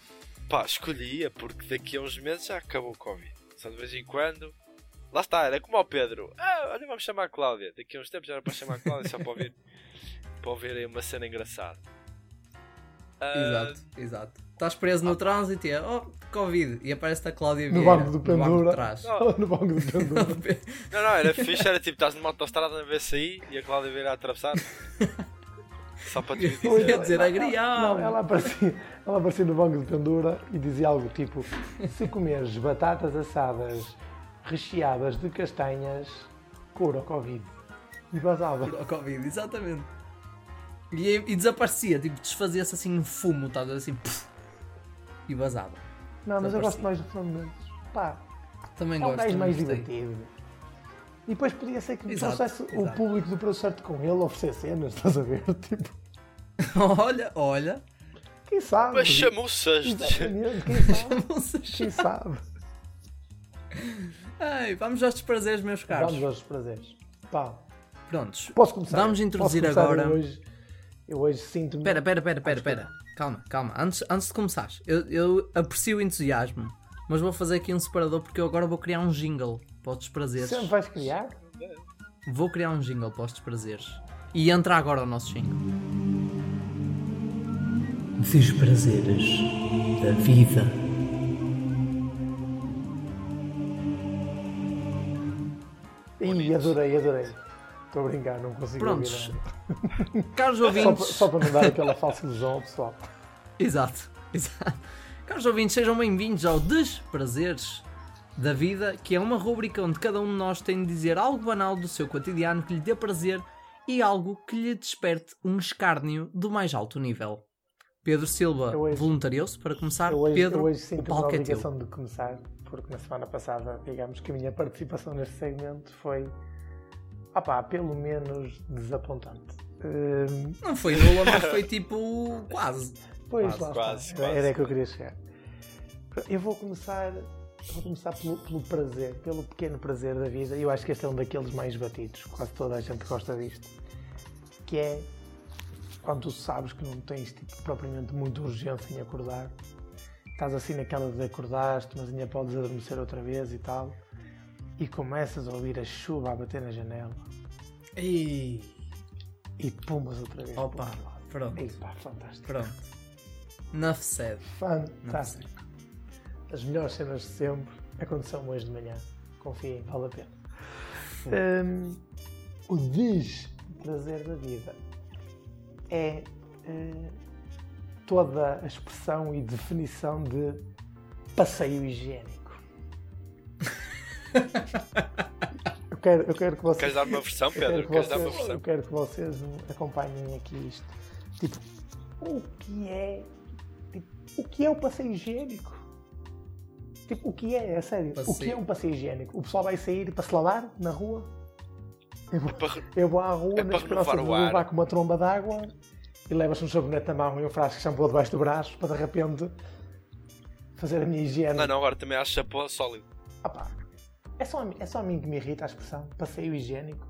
Pá, escolhia, porque daqui a uns meses já acabou o Covid. Só de vez em quando. Lá está, era como ao Pedro. Ah, olha, vamos chamar a Cláudia. Daqui a uns tempos era para chamar a Cláudia só para ouvir, para ouvir aí uma cena engraçada. Ah, Exato, exato. Estás preso no trânsito e é, oh, Covid. E aparece a Cláudia No Vieira. banco do pendura. trás. No banco do pendura. Não, não, era fixe, era tipo, estás numa autostrada na VCI e a Cláudia vir a atravessar. Só para te Eu ia dizer. dizer agrião. Não, ela aparecia, ela aparecia no banco de pendura e dizia algo tipo: Se comeres batatas assadas recheadas de castanhas, cura o Covid. E vazava. ao Covid, exatamente. E, e desaparecia, tipo, desfazia-se assim em fumo, estás a ver assim, puf, e vazava. Não, mas eu gosto mais do Fernando Mendes. Pá, Também é um gosto. mais divertido. E depois podia ser que Exato, trouxesse o exato. público do preço certo com ele oferecer cenas, estás a ver? Tipo, olha, olha, Quem sabe? Mas quem sabe? Vamos Quem sabe? Ai, vamos aos desprazeres, meus caros. Vamos aos prazeres. Pá, Prontos. posso começar? Vamos introduzir começar? agora- Eu hoje, eu hoje sinto-me. Espera, espera, espera, espera, espera. Calma, calma. Antes, antes de começares, eu, eu aprecio o entusiasmo, mas vou fazer aqui um separador porque eu agora vou criar um jingle para os desprazeres. Sempre vais criar? Vou criar um jingle para os desprazeres. E entra agora o nosso jingle. Desprazeres da vida. Ih, adorei, adorei. Estou a brincar, não consigo Prontos. ouvir nada. Caros Só, para- ouvintes. só para não dar aquela falsa ilusão ao pessoal. Exato, exato. Caros ouvintes, sejam bem-vindos ao Desprazeres da Vida, que é uma rubrica onde cada um de nós tem de dizer algo banal do seu cotidiano que lhe dê prazer e algo que lhe desperte um escárnio do mais alto nível. Pedro Silva voluntariou-se para começar. Eu hoje, Pedro, eu hoje o sinto uma palco é obrigação de começar, porque na semana passada, digamos que a minha participação neste segmento foi, opá, pelo menos desapontante. Hum, Não foi nula, mas foi tipo quase. Pois, Quase, lá quase, está. quase. Era aí que eu queria chegar. Eu vou começar, vou começar pelo, pelo prazer, pelo pequeno prazer da vida. E eu acho que este é um daqueles mais batidos. Quase toda a gente gosta disto. Que é quando tu sabes que não tens tipo, propriamente muita urgência em acordar. Estás assim naquela de acordaste, mas ainda podes adormecer outra vez e tal. E começas a ouvir a chuva a bater na janela. Ei, E pumas outra vez. Opa, pronto. Pá, fantástico. pronto. Enough said. Fantástico. As melhores cenas de sempre aconteceram hoje de manhã. Confiem, vale a pena. Hum, o desprazer da vida é eh, toda a expressão e definição de passeio higiênico. eu, quero, eu quero que vocês. Queres dar uma versão, Eu quero, Pedro? que Queres dar uma vocês, eu versão? quero que vocês acompanhem aqui isto. Tipo, o que é. tipo, o que é o passeio higiênico? Tipo, o que é? É sério. O que Passeio. é um passeio higiênico? O pessoal vai sair para se lavar na rua? Eu vou, Para- eu vou à rua É na esperança de levar com uma tromba d'água e levas um sabonete na mão e um frasco de shampoo debaixo do braço para de repente fazer a minha higiene. Não, não, agora também acho chapéu sólido. Ah pá, é só, a mim- é só a mim que me irrita a expressão passeio higiênico.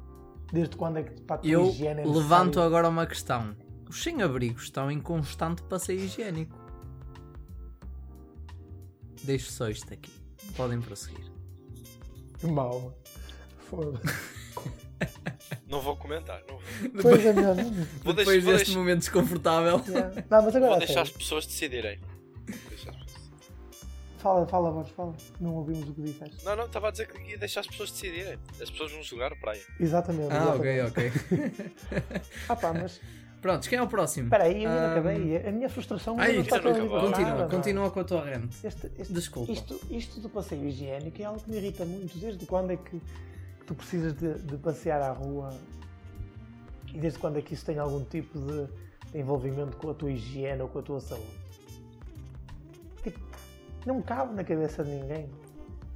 Desde quando é que para a tua Eu higiene é levanto necessário? agora uma questão. Os sem-abrigos estão em constante passeio higiênico. Deixo só isto aqui. Podem prosseguir. Que mal. Foda-se. Não vou comentar. Não vou. Pois é. Vou Depois deixar, deste deixar, momento desconfortável. Yeah. Não, mas agora vou a deixar as pessoas decidirem. Fala, fala, voz, fala. Não ouvimos o que disseste. Não, não, estava a dizer que ia deixar as pessoas decidirem. As pessoas vão jogar a praia. Exatamente. Ah, ok, exatamente. ok. Ah pá, mas Pronto, quem é o próximo? espera aí, eu ainda Ahm, acabei. A minha frustração Ai, não está toda Continua, continua com a tua rente. Este- este- Desculpa. Isto, isto do passeio higiênico é algo que me irrita muito. Desde quando é que tu precisas de, de passear à rua e desde quando é que isso tem algum tipo de envolvimento com a tua higiene ou com a tua saúde? Tipo, não cabe na cabeça de ninguém.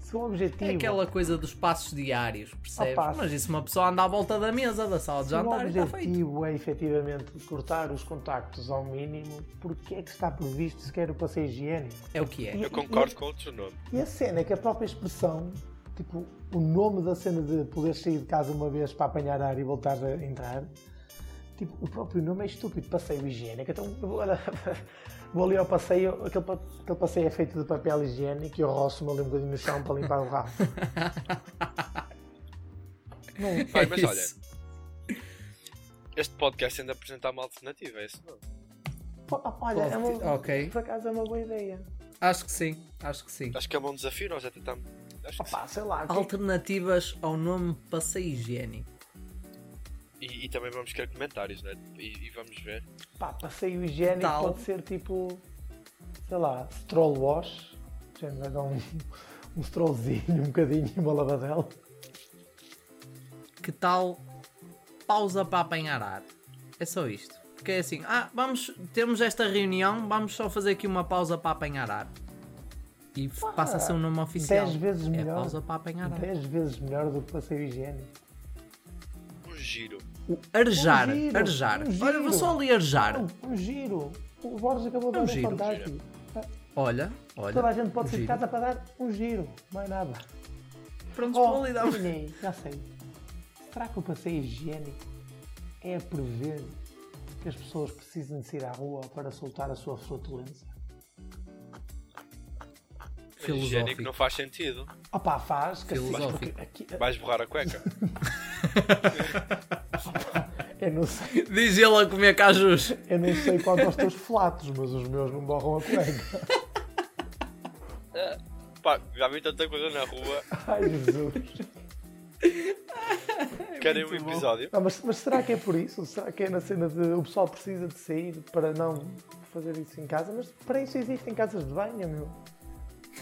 Se o objetivo. É aquela coisa dos passos diários, percebes? Opa, Mas isso uma pessoa anda à volta da mesa da sala de Se o jantar e está feito. objetivo é efetivamente cortar os contactos ao mínimo, porque é que está previsto sequer o passeio higiênico? É o que é. Eu concordo com outro nome. E a cena é que a própria expressão, tipo, o nome da cena de poder sair de casa uma vez para apanhar ar e voltar a entrar, tipo, o próprio nome é estúpido, passeio higiênico. Então, eu vou, olha, vou ali ao passeio, aquele, aquele passeio é feito de papel higiênico e eu roço-me ali um bocadinho no chão para limpar o rabo. Não, Ai, mas É olha, este podcast ainda apresenta uma alternativa, é isso não? olha, é uma, Ok. por acaso é uma boa ideia. Acho que sim, acho que sim. Acho que é um bom desafio, nós já tentamos. Acho. Opa, sei lá, que- Alternativas ao nome passeio higiênico. E, e também vamos querer comentários, né? E, e vamos ver. Pá, passeio higiênico Tal. pode ser tipo, sei lá, stroll wash. Gente, vai dar um, um strollzinho, um bocadinho e uma lavadela. Que tal pausa para apanhar ar? É só isto. Porque é assim, ah, vamos, temos esta reunião, vamos só fazer aqui uma pausa para apanhar ar. E f- passa a ser um nome oficial. dez vezes é melhor. pausa para apanhar ar. 10 vezes melhor do que passeio higiênico. Um giro. O arejar, Um giro, arejar. um Olha, vou giro. só ali arejar. Um, um giro. O Borges acabou de É um dar um giro. fantástico. Olha, olha. Toda a gente pode um sair de giro. casa para dar um giro, mais nada. Prontos Oh, para ali dar- adivinhei, já sei. Será que o passeio higiênico é a prever que as pessoas precisem de sair à rua para soltar a sua flatulência? Higiênico Filosófico. não faz sentido. Opá, faz, que assim, Filosófico. aqui, Vais borrar a cueca. eu, não sei, Diz ele a comer cajus. eu não sei quanto aos teus flatos, mas os meus não borram a cueca. Pá, já vi tanta coisa na rua. Ai, Jesus. Querem um muito bom. episódio? Não, mas, mas será que é por isso? Será que é na cena de o pessoal precisa de sair para não fazer isso em casa? Mas para isso existem casas de banho, meu.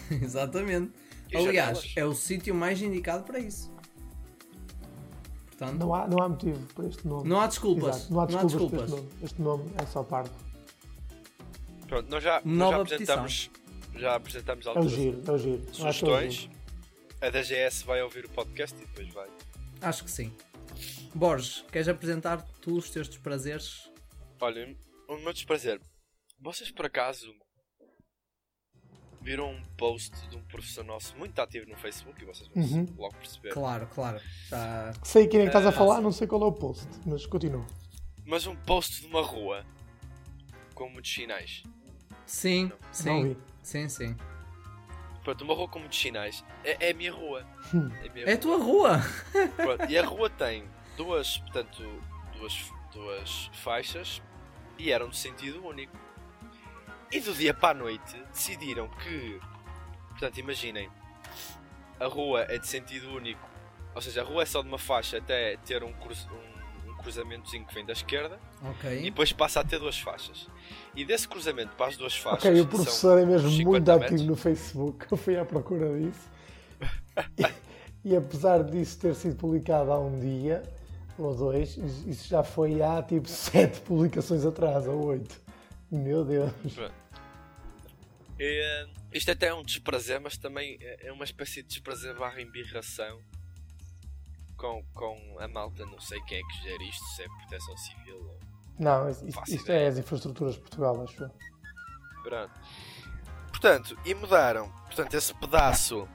E Exatamente. janelas? Aliás, é o sítio mais indicado para isso. Portanto, Não há, não há motivo para este nome. não há desculpas. Exato, não há desculpas, para este nome. Este nome é só pardo. Pronto, nós já, nós já apresentamos. Já apresentamos É o algumas giro, é o giro. É o sugestões. giro. A DGS vai ouvir o podcast e depois vai. Acho que sim. Borges, queres apresentar tu os teus desprazeres? Olha, o meu desprazer. Vocês por acaso viram um post de um professor nosso muito ativo no Facebook e vocês vão Uhum. logo perceber. Claro, claro. Sei quem é que estás a Ah, falar, sim. não sei qual é o post, mas continua. Mas um post de uma rua com muitos sinais. Sim, Não sim. vi. Sim, sim. Pronto, uma rua com muitos sinais. É, é a minha rua. Hum. É a minha É a tua rua. Pronto, e a rua tem duas, portanto, duas, duas faixas e eram de sentido único. E do dia para a noite decidiram que, portanto, imaginem, a rua é de sentido único, ou seja, a rua é só de uma faixa até ter um, cruz, um, um cruzamentozinho que vem da esquerda e Ok. depois passa a ter duas faixas. E desse cruzamento para as duas faixas. Ok, o professor é mesmo 50 muito ativo metros. no Facebook. Eu fui à procura disso. E, e apesar disso ter sido publicado há um dia ou dois, isso já foi há tipo sete publicações atrás, ou oito. Meu Deus. É, isto até é um desprazer, mas também é é uma espécie de desprazer barra embirração com, com a malta, não sei quem é que gera isto, se é proteção civil ou. Não, isto ideia. é as infraestruturas de Portugal, acho eu. Pronto. Portanto, e mudaram portanto, esse pedaço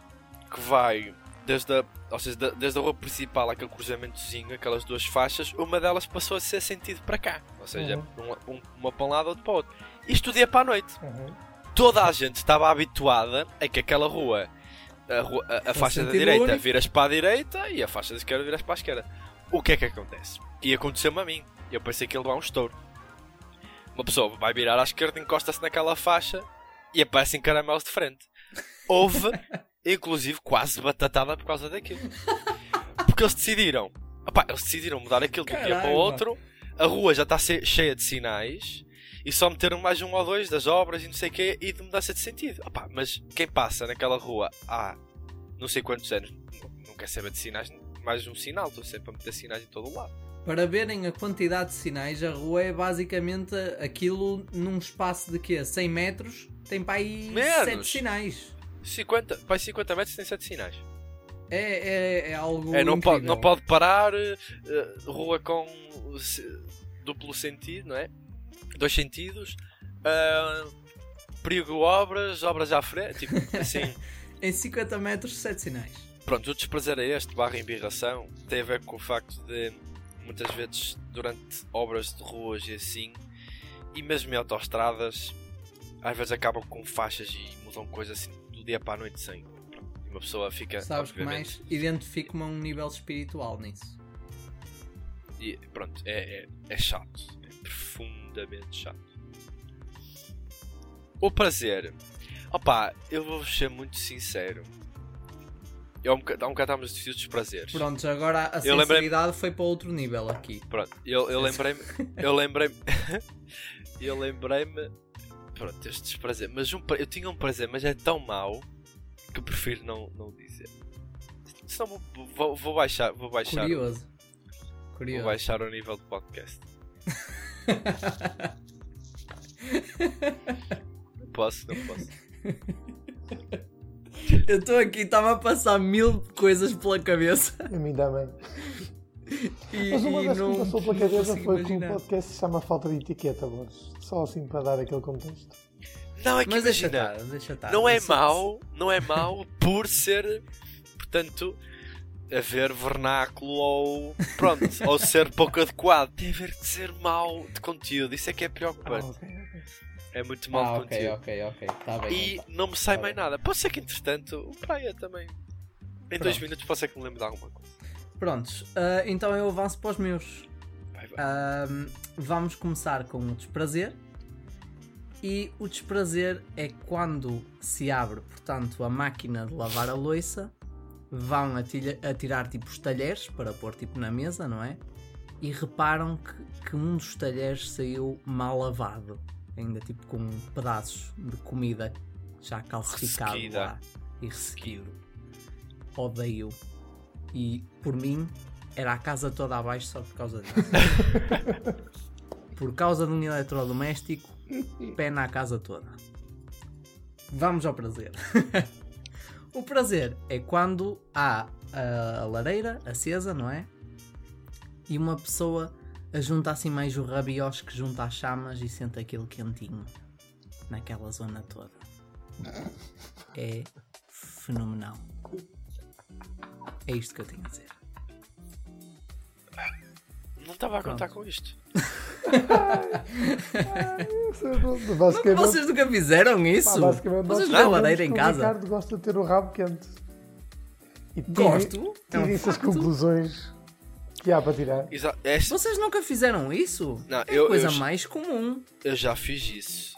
que vai desde a, ou seja, da- desde a rua principal aquele cruzamentozinho, aquelas duas faixas, uma delas passou a ser sentido para cá. Ou seja, um- um- uma para um lado, outra para o outro. Isto do dia para a noite. Uhum. Toda a gente estava habituada a que aquela rua, a, rua- a- a faixa da direita único. viras para a direita e a faixa da esquerda viras para a esquerda. O que é que acontece? E aconteceu-me a mim. Eu pensei que ele levar um estouro. Uma pessoa vai virar à esquerda, encosta-se naquela faixa e aparecem caramelos de frente. Houve, inclusive, quase batatada por causa daquilo. Porque eles decidiram, opá, eles decidiram mudar aquilo de um dia para o outro. A rua já está che- cheia de sinais e só meteram mais um ou dois das obras e não sei o quê e de mudança de sentido. Opá, mas quem passa naquela rua há não sei quantos anos não, quer saber de sinais, mais um sinal, estou sempre a meter sinais em todo o lado. Para verem a quantidade de sinais, a rua é basicamente aquilo num espaço de quê? 100 metros? Tem para aí Menos. 7 sinais. 50, vai 50 metros tem 7 sinais. É, é, é algo É, não, pode, não pode parar, eh, rua com se- duplo sentido, não é? Dois sentidos, ah, perigo obras, obras à frente, tipo assim. Em 50 metros, 7 sinais. Pronto, o desprazer é este, barra embirração, tem a ver com o facto de muitas vezes durante obras de ruas e assim, e mesmo em autoestradas, às vezes acabam com faixas e mudam coisas assim do dia para a noite sem. E uma pessoa fica. Sabes que mais? Identifico-me a um nível espiritual nisso. E pronto, é, é, é chato. É profundamente chato. O prazer. Opa, eu vou ser muito sincero. Eu, há um boca- há um bocado estávamos a discutir dos prazeres. Pronto, agora a Eu sensibilidade foi para outro nível aqui. Pronto, eu, eu lembrei-me. Eu lembrei-me. eu lembrei-me. Pronto, este desprazer. Mas um, eu tinha um prazer, mas é tão mau que prefiro não, não dizer. Senão vou, vou, vou baixar. Vou baixar, Curioso. vou Curioso. baixar o nível de podcast. Não posso, não posso. Eu estou aqui, estava a passar mil coisas pela cabeça. A mim também. E, Mas uma e das que não, me passou pela não cabeça foi que o imaginar. podcast se chama Falta de Etiqueta, Boris. Só assim para dar aquele contexto. Não, é que Mas deixa imagina, estar, deixa estar. não é Isso- mau, não é mau por ser, portanto, haver vernáculo ou pronto, ou ser pouco adequado. Tem a ver com ser mau de conteúdo, isso é que é Ah, preocupante. ok, ok. É muito mau Ah, de ok, conteúdo. ok, ok. Tá bem. E então. não me sai Tá mais bem. nada. Pode ser que entretanto o Praia também. Em dois Pronto. minutos pode ser que me lembre de alguma coisa. Prontos, ah, então eu avanço para os meus. Vai, vai. Ahm, vamos começar com o desprazer. E o desprazer é quando se abre, portanto, a máquina de lavar a louça, vão atilha- atirar tipo os talheres para pôr tipo na mesa, não é? E reparam que, que um dos talheres saiu mal lavado, ainda tipo com pedaços de comida já calcificado Ressequida. lá e ressequido. Odeio. E por mim era a casa toda abaixo só por causa disso. por causa de um eletrodoméstico, pena a casa toda. Vamos ao prazer. o prazer é quando há a lareira acesa, não é? E uma pessoa junta assim mais o rabiosque que junta às chamas e sente aquele quentinho naquela zona toda. É fenomenal. É isto que eu tenho a dizer. Não estava a contar com isto. Isso é Vocês nunca fizeram pá, isso? basicamente Vocês não lareira em que O casa? Ricardo gosta de ter o rabo quente. E tirem- Gosto. É um Tirem essas facto. conclusões que há para tirar. Exa é- Vocês nunca fizeram isso? Não, é eu- coisa eu- mais comum. eu já fiz isso.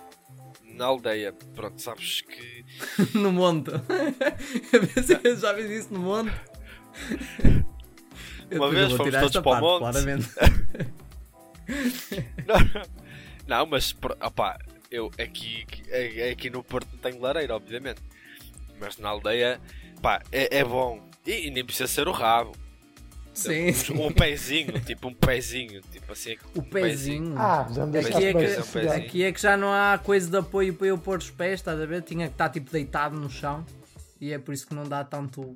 Na aldeia, pronto, sabes que. no monte. Eu pensei que já fiz isso no monte. Uma vez fomos todos para o monte. Claramente. Não, mas pro- opá, eu aqui, aqui- aqui no Porto não tenho lareira, obviamente. Mas na aldeia, pá, é, é bom. E, e nem precisa ser o rabo. Sim, sim. Um pezinho, tipo um pezinho, tipo assim. O um pezinho. Ah, já me Aqui é, que- sossegado. aqui é que já não há coisa de apoio para eu pôr os pés, estás a ver? Tinha que estar tipo deitado no chão e é por isso que não dá tanto,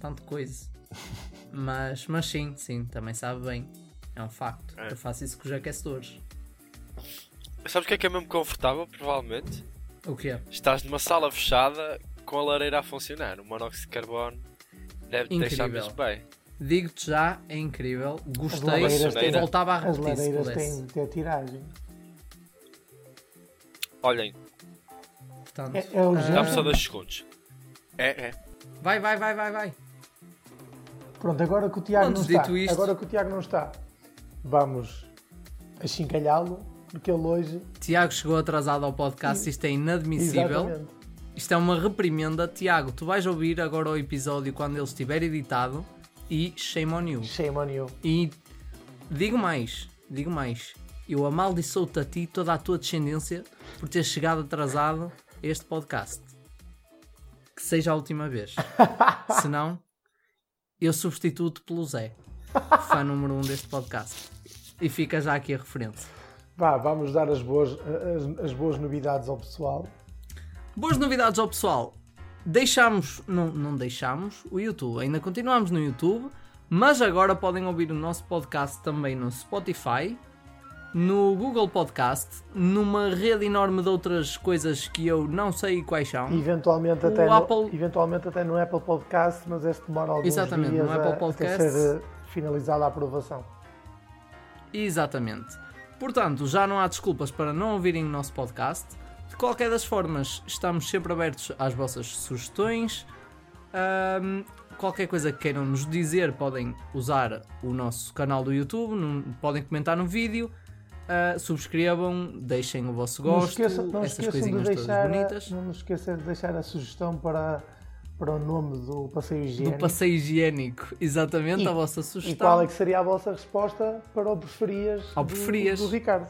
tanto coisa. Mas, mas sim, sim, também sabe bem. É um facto. É. Eu faço isso com os aquecedores. Sabes o que é que é mesmo confortável, provavelmente? O que é? Estás numa sala fechada com a lareira a funcionar. O monóxido de carbono deve te deixar mesmo bem. Digo-te já, é incrível. Gostei. lareiras têm- Voltava a As repetir se lareiras pudesse. têm de ter tiragem. Olhem, Portanto, É, é urgente. dá-me só dois segundos. É, é. Vai, vai, vai, vai, vai. Pronto, agora que o Tiago não está, isto- agora que o Tiago não está, vamos achincalhá-lo, porque ele hoje. Tiago chegou atrasado ao podcast, isto é inadmissível. Exatamente. Isto é uma reprimenda. Tiago, tu vais ouvir agora o episódio quando ele estiver editado e shame on you. Shame on you. E digo mais, digo mais. Eu amaldiçoo-te a ti e toda a tua descendência por ter chegado atrasado a este podcast. Que seja a última vez. Senão, eu substituo-te pelo Zé, fã número um deste podcast. E fica já aqui a referência. Vá, vamos dar as boas, as, as boas novidades ao pessoal. Boas novidades ao pessoal. Deixámos, não, não deixámos o YouTube, ainda continuamos no YouTube, mas agora podem ouvir o nosso podcast também no Spotify, no Google Podcast, numa rede enorme de outras coisas que eu não sei quais são. Eventualmente O até, Apple- no, eventualmente até no Apple Podcast, mas este demora alguns Exatamente, dias no Apple a- até Podcasts. ser eh, finalizada a aprovação. Exatamente. Portanto, já não há desculpas para não ouvirem o nosso podcast. De qualquer das formas, estamos sempre abertos às vossas sugestões. Ahm, qualquer coisa que queiram nos dizer, podem usar o nosso canal do YouTube, num- podem comentar no vídeo. ah, subscrevam, deixem o vosso Não gosto, esqueçam, não essas de coisinhas todas deixar, a- bonitas. não nos esqueçam de deixar a sugestão para, para o nome do passeio Do higiênico. passeio higiênico, exatamente E- a vossa E sugestão. qual é que seria a vossa resposta para o preferias, Ao do- preferias. do, Ricardo?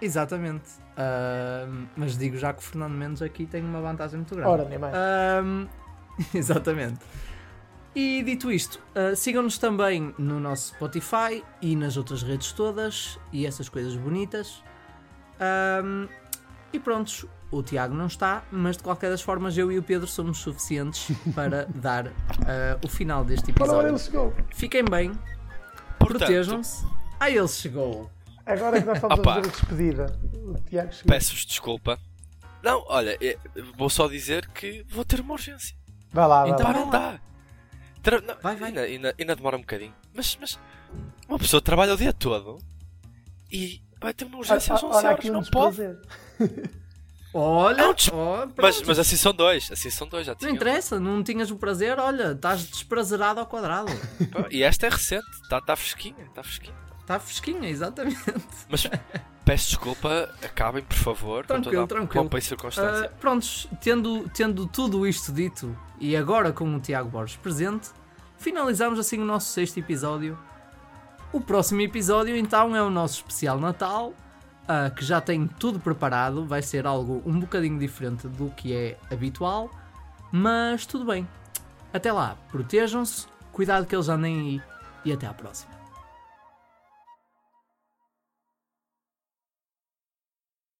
Exatamente. Ahm, mas digo já que o Fernando Mendes aqui tem uma vantagem muito grande. Ora, nem mais. Ahm, exatamente. E dito isto, ah, sigam-nos também no nosso Spotify e nas outras redes todas e essas coisas bonitas. E prontos, o Tiago não está, mas de qualquer das formas eu e o Pedro somos suficientes para dar ah, o final deste ora, ele episódio. chegou. Fiquem bem, protejam-se. Aí ele chegou. Agora que nós estamos Opa. a fazer a despedida, o Tiago chegou. Peço-vos desculpa. Não, olha, eh, vou só dizer que vou ter uma urgência. Vai lá, vai Então lá. Não dá. Tra- não, Vai, vai. Ainda, ainda- ainda demora um bocadinho. Mas, mas uma pessoa trabalha o dia todo e vai ter uma urgência às 11 Olha horas. um Não pode. Olha, É des- ó, Mas, mas assim são dois. Assim são dois, já Não tinham. interessa, não tinhas o prazer, olha, estás desprazerado ao quadrado. E esta é recente. Está tá fresquinha. Está fresquinha. Está fresquinha, exatamente. Mas peço desculpa. Acabem, por favor. com Tranquilo, toda a tranquilo. e circunstância. Ah, prontos, tendo, tendo tudo isto dito e agora com o Tiago Borges presente, finalizamos assim o nosso sexto episódio. O próximo episódio então é o nosso especial Natal, ah, que já tem tudo preparado, vai ser algo um bocadinho diferente do que é habitual, mas tudo bem. Até lá, protejam-se, cuidado que eles andem aí e até à próxima.